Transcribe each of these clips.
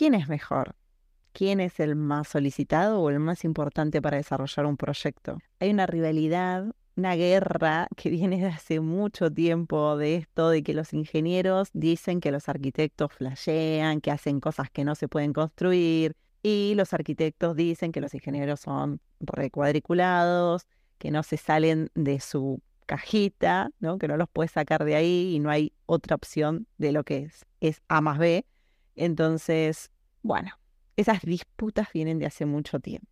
¿quién es mejor? ¿Quién es el más solicitado o el más importante para desarrollar un proyecto? Hay una rivalidad, una guerra que viene de hace mucho tiempo de esto, de que los ingenieros dicen que los arquitectos flashean, que hacen cosas que no se pueden construir, y los arquitectos dicen que los ingenieros son recuadriculados, que no se salen de su cajita, ¿no? que no los puedes sacar de ahí y no hay otra opción de lo que es, es A más B. Entonces, bueno, esas disputas vienen de hace mucho tiempo.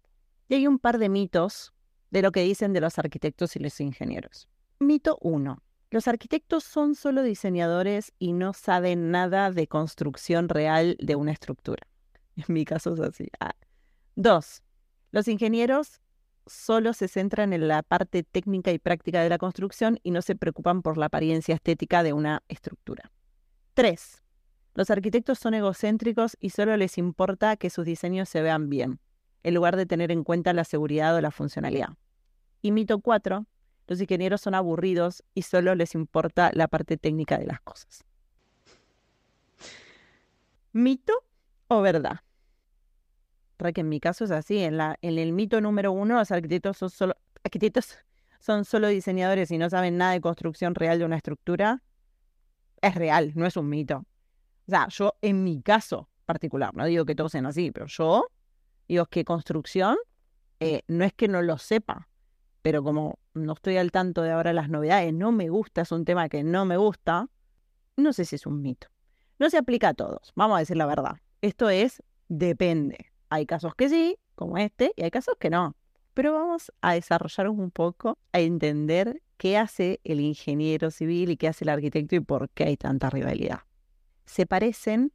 Y hay un par de mitos de lo que dicen de los arquitectos y los ingenieros. Mito 1. Los arquitectos son solo diseñadores y no saben nada de construcción real de una estructura. En mi caso es así. Ah. Dos, los ingenieros solo se centran en la parte técnica y práctica de la construcción y no se preocupan por la apariencia estética de una estructura. 3. Los arquitectos son egocéntricos y solo les importa que sus diseños se vean bien, en lugar de tener en cuenta la seguridad o la funcionalidad. Y mito 4. Los ingenieros son aburridos y solo les importa la parte técnica de las cosas. ¿Mito o verdad? que en mi caso es así. En, en el mito número uno, los arquitectos son solo, arquitectos son solo diseñadores y no saben nada de construcción real de una estructura. Es real, no es un mito. O sea, yo en mi caso particular, no digo que todos sean así, pero yo digo que construcción eh, no es que no lo sepa, pero como no estoy al tanto de ahora las novedades, no me gusta, es un tema que no me gusta, no sé si es un mito. No se aplica a todos, vamos a decir la verdad. Esto es depende. Hay casos que sí, como este, y hay casos que no. Pero vamos a desarrollar un poco, a entender qué hace el ingeniero civil y qué hace el arquitecto y por qué hay tanta rivalidad. Se parecen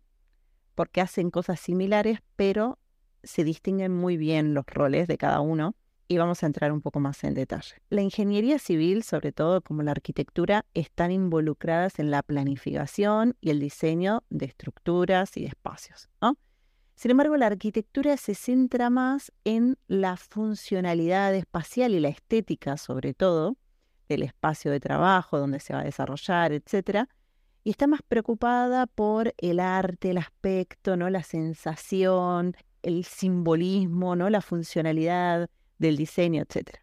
porque hacen cosas similares, pero se distinguen muy bien los roles de cada uno y vamos a entrar un poco más en detalle. La ingeniería civil, sobre todo como la arquitectura, están involucradas en la planificación y el diseño de estructuras y espacios. ¿no? Sin embargo, la arquitectura se centra más en la funcionalidad espacial y la estética, sobre todo, del espacio de trabajo, donde se va a desarrollar, etc. Y está más preocupada por el arte, el aspecto, ¿no? la sensación, el simbolismo, ¿no? la funcionalidad del diseño, etc.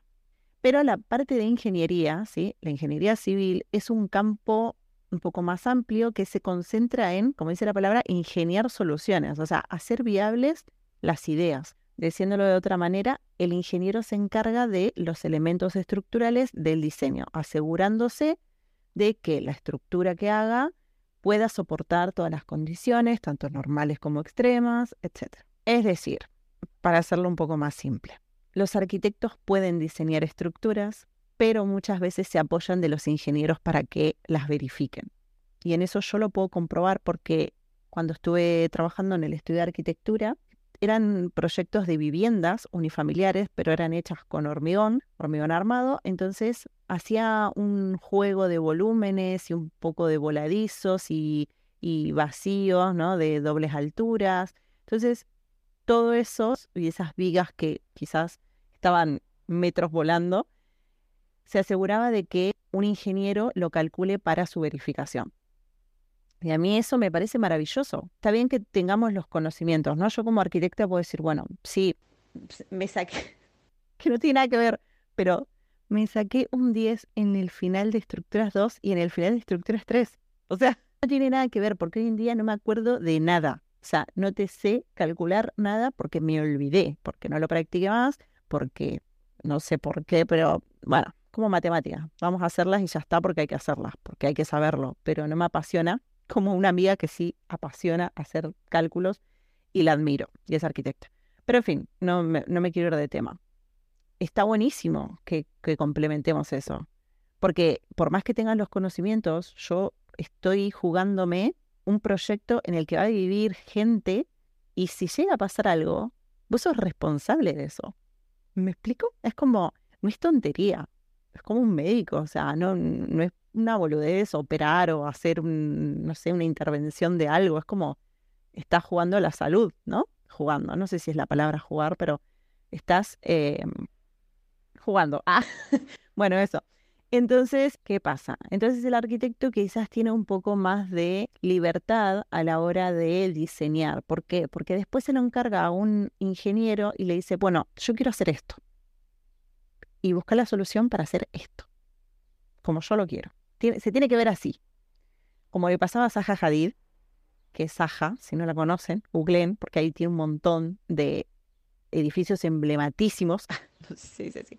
Pero la parte de ingeniería, ¿sí? la ingeniería civil, es un campo un poco más amplio que se concentra en, como dice la palabra, ingeniar soluciones, o sea, hacer viables las ideas. Diciéndolo de otra manera, el ingeniero se encarga de los elementos estructurales del diseño, asegurándose de que la estructura que haga pueda soportar todas las condiciones, tanto normales como extremas, etc. Es decir, para hacerlo un poco más simple, los arquitectos pueden diseñar estructuras, pero muchas veces se apoyan de los ingenieros para que las verifiquen. Y en eso yo lo puedo comprobar porque cuando estuve trabajando en el estudio de arquitectura, eran proyectos de viviendas unifamiliares, pero eran hechas con hormigón, hormigón armado, entonces hacía un juego de volúmenes y un poco de voladizos y, y vacíos, ¿no? De dobles alturas. Entonces, todo eso y esas vigas que quizás estaban metros volando, se aseguraba de que un ingeniero lo calcule para su verificación. Y a mí eso me parece maravilloso. Está bien que tengamos los conocimientos, ¿no? Yo como arquitecta puedo decir, bueno, sí, me saqué, que no tiene nada que ver, pero me saqué un 10 en el final de estructuras 2 y en el final de estructuras 3. O sea, no tiene nada que ver porque hoy en día no me acuerdo de nada. O sea, no te sé calcular nada porque me olvidé, porque no lo practiqué más, porque no sé por qué, pero bueno, como matemáticas. Vamos a hacerlas y ya está porque hay que hacerlas, porque hay que saberlo. Pero no me apasiona como una amiga que sí apasiona hacer cálculos y la admiro y es arquitecta. Pero en fin, no me, no me quiero ir de tema. Está buenísimo que, que complementemos eso. Porque por más que tengan los conocimientos, yo estoy jugándome un proyecto en el que va a vivir gente y si llega a pasar algo, vos sos responsable de eso. ¿Me explico? Es como, no es tontería es como un médico, o sea, no, no es una boludez operar o hacer, no sé, una intervención de algo, es como estás jugando a la salud, ¿no? Jugando, no sé si es la palabra jugar, pero estás em, jugando. Ah, bueno, eso. Entonces, ¿qué pasa? Entonces el arquitecto quizás tiene un poco más de libertad a la hora de diseñar. ¿Por qué? Porque después se lo encarga a un ingeniero y le dice, bueno, yo quiero hacer esto. Y busca la solución para hacer esto. Como yo lo quiero. se tiene que ver así. Como le pasaba a Zaha Hadid, que es si no la conocen, googleen, porque ahí tiene un montón de edificios emblematísimos.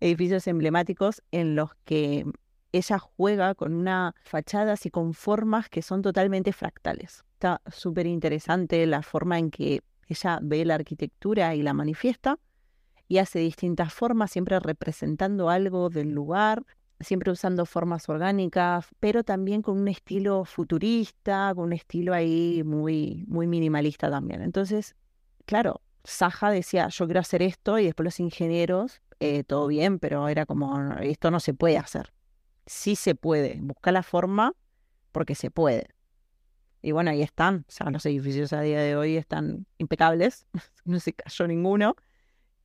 edificios emblemáticos en los que ella juega con unas fachadas y con formas que son totalmente fractales. Está súper interesante la forma en que ella ve la arquitectura y la manifiesta y hace distintas formas, siempre representando algo del lugar, siempre usando formas orgánicas, pero también con un estilo futurista, con un estilo ahí muy, muy minimalista también. Entonces, claro, Saja decía, yo quiero hacer esto y después los ingenieros eh, todo bien, pero era como, esto no se puede hacer. Sí se puede, busca la forma porque se puede. Y bueno, ahí están, o sea, los edificios a día de hoy están impecables, no se cayó ninguno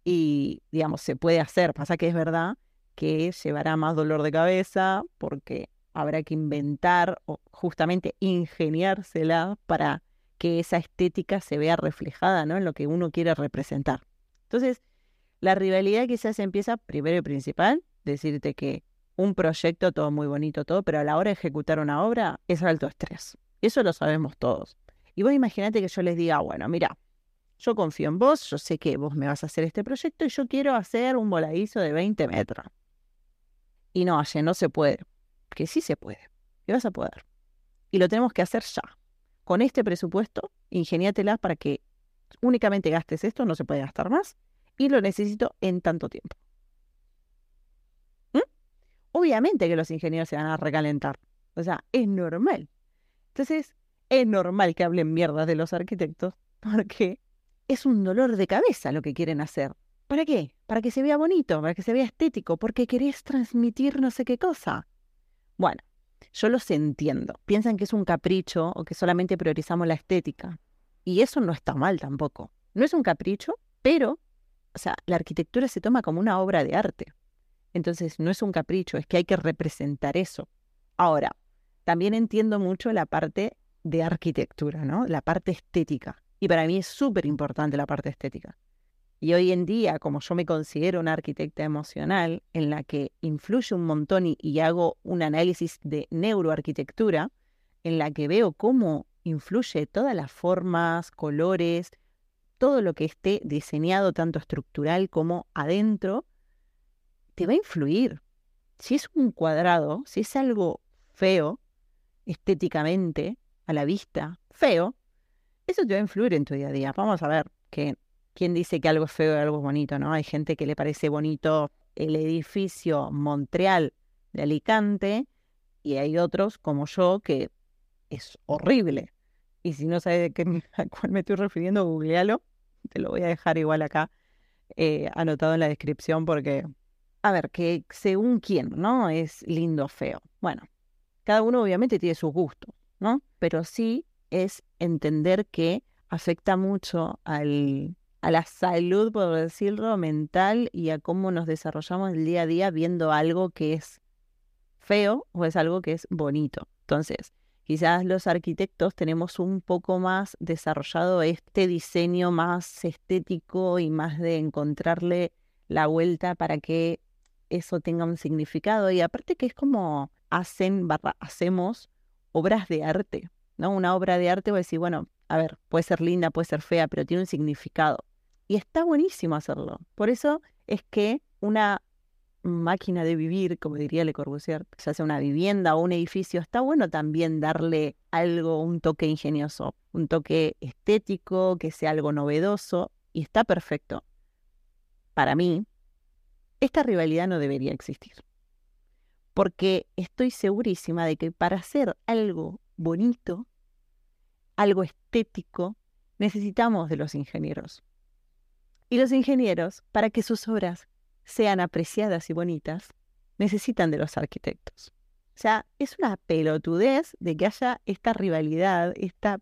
y, digamos, se puede hacer. Pasa que es verdad que llevará más dolor de cabeza porque habrá que inventar o justamente ingeniársela para que esa estética se vea reflejada ¿no? en lo que uno quiere representar. Entonces, la rivalidad quizás empieza primero y principal, decirte que un proyecto, todo muy bonito, todo, pero a la hora de ejecutar una obra es alto estrés. Eso lo sabemos todos. Y vos imagínate que yo les diga, bueno, mira, yo confío en vos, yo sé que vos me vas a hacer este proyecto y yo quiero hacer un voladizo de 20 metros. Y no, Aye, no se puede. Que sí se puede. Y vas a poder. Y lo tenemos que hacer ya. Con este presupuesto, ingeniátela para que únicamente gastes esto, no se puede gastar más, y lo necesito en tanto tiempo. ¿Mm? Obviamente que los ingenieros se van a recalentar. O sea, es normal. Entonces, es normal que hablen mierdas de los arquitectos porque es un dolor de cabeza lo que quieren hacer. ¿Para qué? Para que se vea bonito, para que se vea estético, porque querés transmitir no sé qué cosa. Bueno, yo los entiendo. Piensan que es un capricho o que solamente priorizamos la estética. Y eso no está mal tampoco. No es un capricho, pero o sea, la arquitectura se toma como una obra de arte. Entonces, no es un capricho, es que hay que representar eso. Ahora, también entiendo mucho la parte de arquitectura, ¿no? La parte estética. Y para mí es súper importante la parte estética. Y hoy en día, como yo me considero una arquitecta emocional, en la que influye un montón y, y hago un análisis de neuroarquitectura, en la que veo cómo influye todas las formas, colores, todo lo que esté diseñado, tanto estructural como adentro, te va a influir. Si es un cuadrado, si es algo feo, estéticamente, a la vista, feo, eso te va a influir en tu día a día. Vamos a ver que quién dice que algo es feo y algo es bonito, ¿no? Hay gente que le parece bonito el edificio Montreal de Alicante y hay otros como yo que es horrible. Y si no sabes qué, a cuál me estoy refiriendo, googlealo te lo voy a dejar igual acá eh, anotado en la descripción porque, a ver, que según quién, ¿no? Es lindo o feo. Bueno, cada uno obviamente tiene su gusto, ¿no? Pero sí es entender que afecta mucho al, a la salud, por decirlo, mental y a cómo nos desarrollamos el día a día viendo algo que es feo o es algo que es bonito. Entonces, Quizás los arquitectos tenemos un poco más desarrollado este diseño más estético y más de encontrarle la vuelta para que eso tenga un significado. Y aparte que es como hacen, hacemos obras de arte, ¿no? Una obra de arte, voy a decir, bueno, a ver, puede ser linda, puede ser fea, pero tiene un significado. Y está buenísimo hacerlo. Por eso es que una máquina de vivir, como diría Le Corbusier, ya sea una vivienda o un edificio, está bueno también darle algo, un toque ingenioso, un toque estético, que sea algo novedoso, y está perfecto. Para mí, esta rivalidad no debería existir. Porque estoy segurísima de que para hacer algo bonito, algo estético, necesitamos de los ingenieros. Y los ingenieros, para que sus obras sean apreciadas y bonitas, necesitan de los arquitectos. O sea, es una pelotudez de que haya esta rivalidad, esta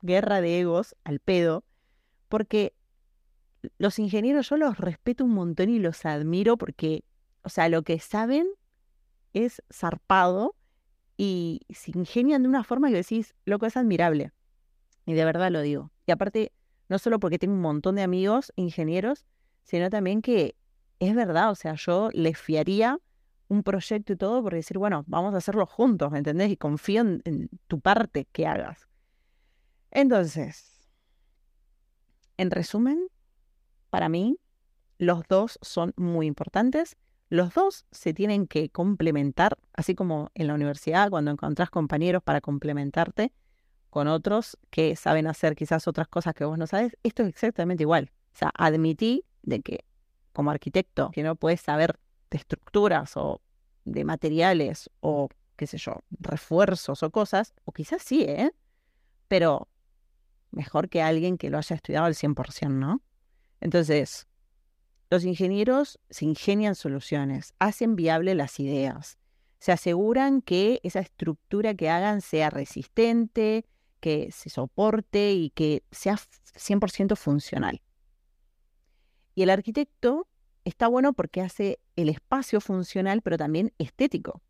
guerra de egos al pedo, porque los ingenieros yo los respeto un montón y los admiro porque, o sea, lo que saben es zarpado y se ingenian de una forma que decís, loco, es admirable. Y de verdad lo digo. Y aparte, no solo porque tengo un montón de amigos ingenieros, sino también que es verdad, o sea, yo les fiaría un proyecto y todo por decir, bueno, vamos a hacerlo juntos, ¿me entendés? Y confío en, tu parte que hagas. Entonces, en resumen, para mí, los dos son muy importantes. Los dos se tienen que complementar, así como en la universidad, cuando encontrás compañeros para complementarte con otros que saben hacer quizás otras cosas que vos no sabes, esto es exactamente igual. O sea, admití de que como arquitecto, que no puedes saber de estructuras o de materiales o, qué sé yo, refuerzos o cosas, o quizás sí, ¿eh? Pero mejor que alguien que lo haya estudiado al 100%, ¿no? Entonces, los ingenieros se ingenian soluciones, hacen viable las ideas, se aseguran que esa estructura que hagan sea resistente, que se soporte y que sea 100% funcional. Y el arquitecto está bueno porque hace el espacio funcional, pero también estético.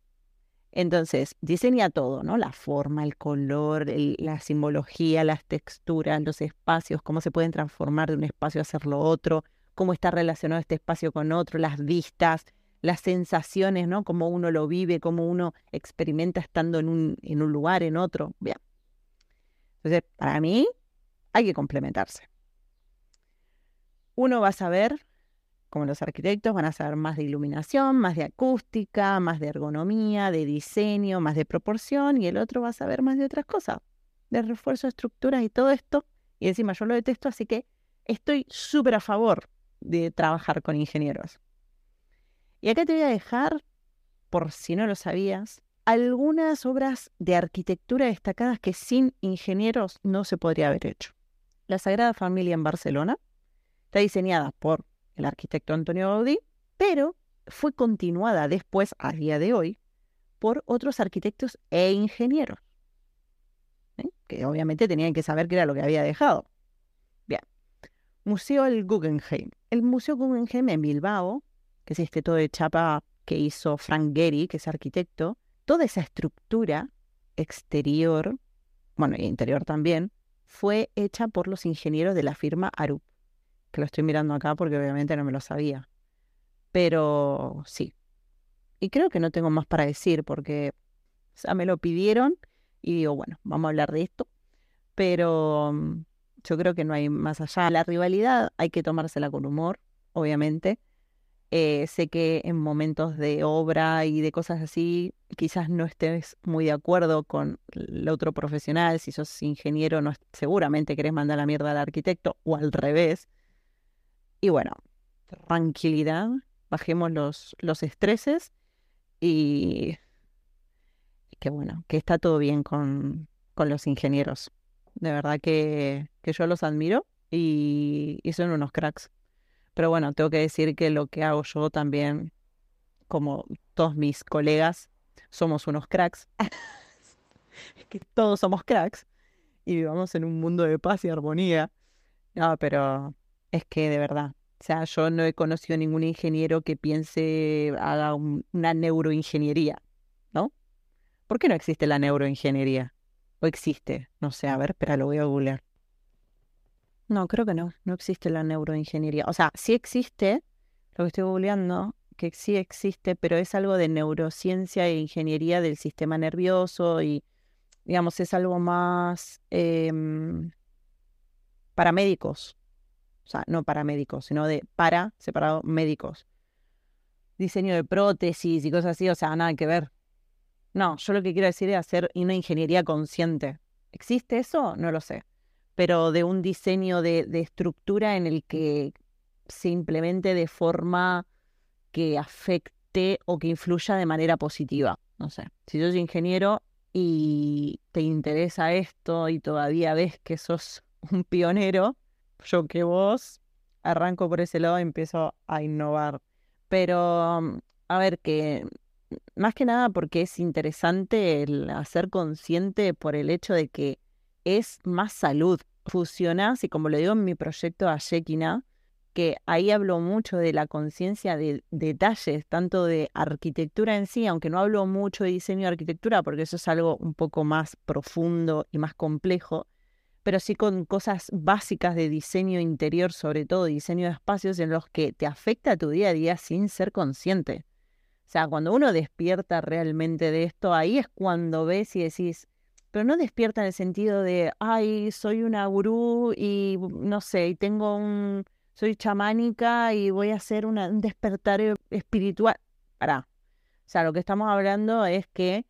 Entonces, diseña todo, ¿no? La forma, el color, la simbología, las texturas, los espacios, cómo se pueden transformar de un espacio a hacerlo otro, cómo está relacionado este espacio con otro, las vistas, las sensaciones, ¿no? Cómo uno lo vive, cómo uno experimenta estando en un, en un lugar, en otro. Bien. Entonces, para mí, hay que complementarse. Uno va a saber, como los arquitectos, van a saber más de iluminación, más de acústica, más de ergonomía, de diseño, más de proporción, y el otro va a saber más de otras cosas, de refuerzo de estructuras y todo esto. Y encima yo lo detesto, así que estoy súper a favor de trabajar con ingenieros. Y acá te voy a dejar, por si no lo sabías, algunas obras de arquitectura destacadas que sin ingenieros no se podría haber hecho. La Sagrada Familia en Barcelona, Está diseñada por el arquitecto Antonio Gaudí, pero fue continuada después, a día de hoy, por otros arquitectos e ingenieros, ¿eh? que obviamente tenían que saber qué era lo que había dejado. Museo del Guggenheim. El Museo Guggenheim en Bilbao, que es este todo de chapa que hizo Frank Gehry, que es arquitecto, toda esa estructura exterior, bueno, y interior también, fue hecha por los ingenieros de la firma Arup que lo estoy mirando acá porque obviamente no me lo sabía. Pero sí. Y creo que no tengo más para decir porque o me lo pidieron y digo, bueno, vamos a hablar de esto. Pero mm, yo creo que no hay más allá. La rivalidad hay que tomársela con humor, obviamente. Eh, sé que en momentos de obra y de cosas así, quizás no estés muy de acuerdo con el otro profesional. Si sos ingeniero, no, seguramente querés mandar la mierda al arquitecto o al revés. Y bueno, tranquilidad, bajemos los, estreses y que bueno, que está todo bien con los ingenieros. De verdad que, que yo los admiro y, y, son unos cracks. Pero bueno, tengo que decir que lo que hago yo también, como todos mis colegas, somos unos cracks. es que todos somos cracks y vivamos en un mundo de paz y armonía. No, pero es que de verdad, o sea, yo no he conocido ningún ingeniero que piense, haga una neuroingeniería, ¿no? ¿Por qué no existe la neuroingeniería? ¿O existe? No sé, a ver, espera, lo voy a googlear. No, creo que no, no existe la neuroingeniería. O sea, sí existe, lo que estoy googleando, que sí existe, pero es algo de neurociencia e ingeniería del sistema nervioso y, digamos, es algo más eh, para médicos, o sea, no para médicos, sino de para separado médicos. Diseño de prótesis y cosas así, o sea, nada que ver. No, yo lo que quiero decir es hacer una ingeniería consciente. ¿Existe eso? No lo sé. Pero de un diseño de, estructura en el que se implemente de forma que afecte o que influya de manera positiva. No sé. Si sos ingeniero y te interesa esto y todavía ves que sos un pionero, yo que vos arranco por ese lado y empiezo a innovar. Pero, mm, a ver, que más que nada porque es interesante el hacer consciente por el hecho de que es más salud. Fusionás, y como le digo en mi proyecto a Shekina, que ahí hablo mucho de la conciencia de detalles, tanto de arquitectura en sí, aunque no hablo mucho de diseño de arquitectura, porque eso es algo un poco más profundo y más complejo, pero sí con cosas básicas de diseño interior, sobre todo diseño de espacios en los que te afecta tu día a día sin ser consciente. O sea, cuando uno despierta realmente de esto, ahí es cuando ves y decís, pero no despierta en el sentido de, ay, soy una gurú y no sé, y tengo un, soy chamánica y voy a hacer un despertar e, espiritual. Para. O sea, lo que estamos hablando es que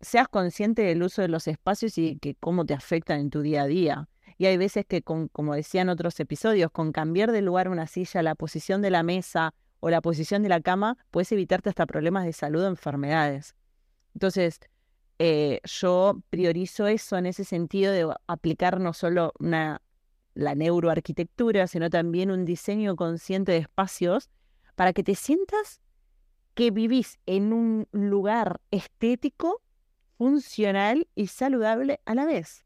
seas consciente del uso de los espacios y que cómo te afectan en tu día a día. Y hay veces que, con, como decía en otros episodios, con cambiar de lugar una silla, la posición de la mesa o la posición de la cama, puedes evitarte hasta problemas de salud o enfermedades. Entonces, eh, yo priorizo eso en ese sentido de aplicar no solo la neuroarquitectura, sino también un diseño consciente de espacios para que te sientas que vivís en un lugar estético, funcional y saludable a la vez.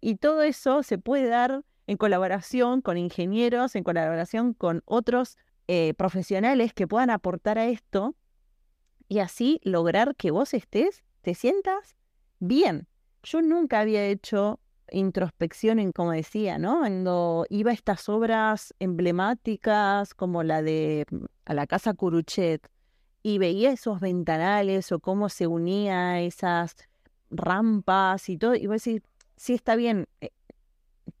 Y todo eso se puede dar en colaboración con ingenieros, en colaboración con otros eh, profesionales que puedan aportar a esto y así lograr que vos estés te sientas bien. Yo nunca había hecho introspección en, como decía, ¿no? Cuando iba a estas obras emblemáticas como la de mm, a la Casa Curuchet y veía esos ventanales o cómo se unía esas rampas y todo, y voy a decir, sí está bien, eh,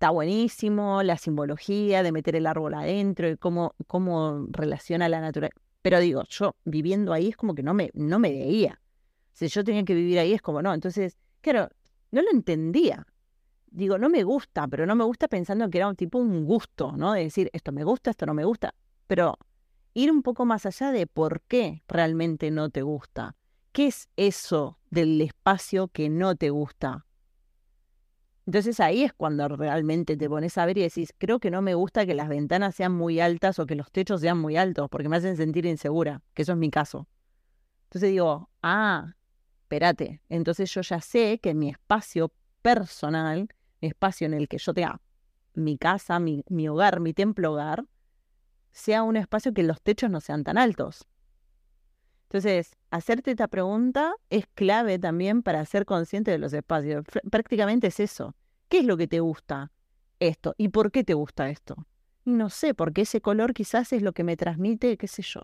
está buenísimo la simbología de meter el árbol adentro y cómo, cómo relaciona la naturaleza. Pero digo, yo viviendo ahí es como que no me, no me veía. Si yo tenía que vivir ahí es como no. Entonces, claro, no lo entendía. Digo, no me gusta, pero no me gusta pensando que era un tipo un gusto, ¿no? De decir, esto me gusta, esto no me gusta. Pero ir un poco más allá de por qué realmente no te gusta. ¿Qué es eso del espacio que no te gusta? Entonces ahí es cuando realmente te pones a ver y decís, creo que no me gusta que las ventanas sean muy altas o que los techos sean muy altos, porque me hacen sentir insegura, que eso es mi caso. Entonces digo, ah, espérate, entonces yo ya sé que mi espacio personal, mi espacio en el que yo tenga mi casa, mi, mi hogar, mi templo hogar, sea un espacio que los techos no sean tan altos. Entonces, hacerte esta pregunta es clave también para ser consciente de los espacios. Prácticamente es eso. ¿Qué es lo que te gusta esto? ¿Y por qué te gusta esto? No sé, porque ese color quizás es lo que me transmite, qué sé yo,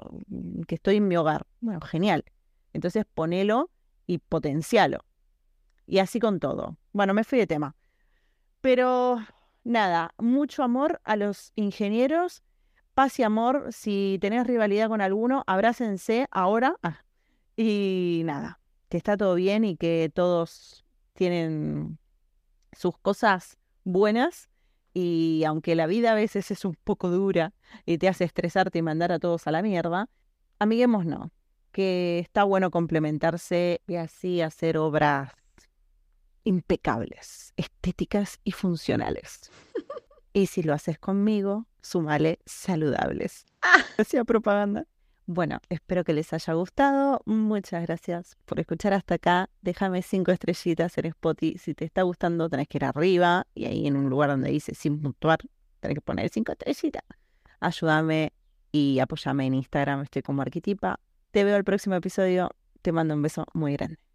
que estoy en mi hogar. Bueno, genial. Entonces ponelo y potencialo. Y así con todo. Bueno, me fui de tema. Pero nada, mucho amor a los ingenieros. Paz y amor. Si tenés rivalidad con alguno, abrácense ahora. Ah, y nada, que está todo bien y que todos tienen sus cosas buenas. Y aunque la vida a veces es un poco dura y te hace estresarte y mandar a todos a la mierda, amiguemos no que está bueno complementarse y así hacer obras impecables, estéticas y funcionales. y si lo haces conmigo, sumale saludables. Hacía propaganda. Bueno, espero que les haya gustado. Muchas gracias por escuchar hasta acá. Déjame cinco estrellitas en Spotify. Si te está gustando, tenés que ir arriba y ahí en un lugar donde dice sin puntuar, tenés que poner cinco estrellitas. Ayúdame y apóyame en Instagram. Estoy como Arquetipa. Te veo el próximo episodio. Te mando un beso muy grande.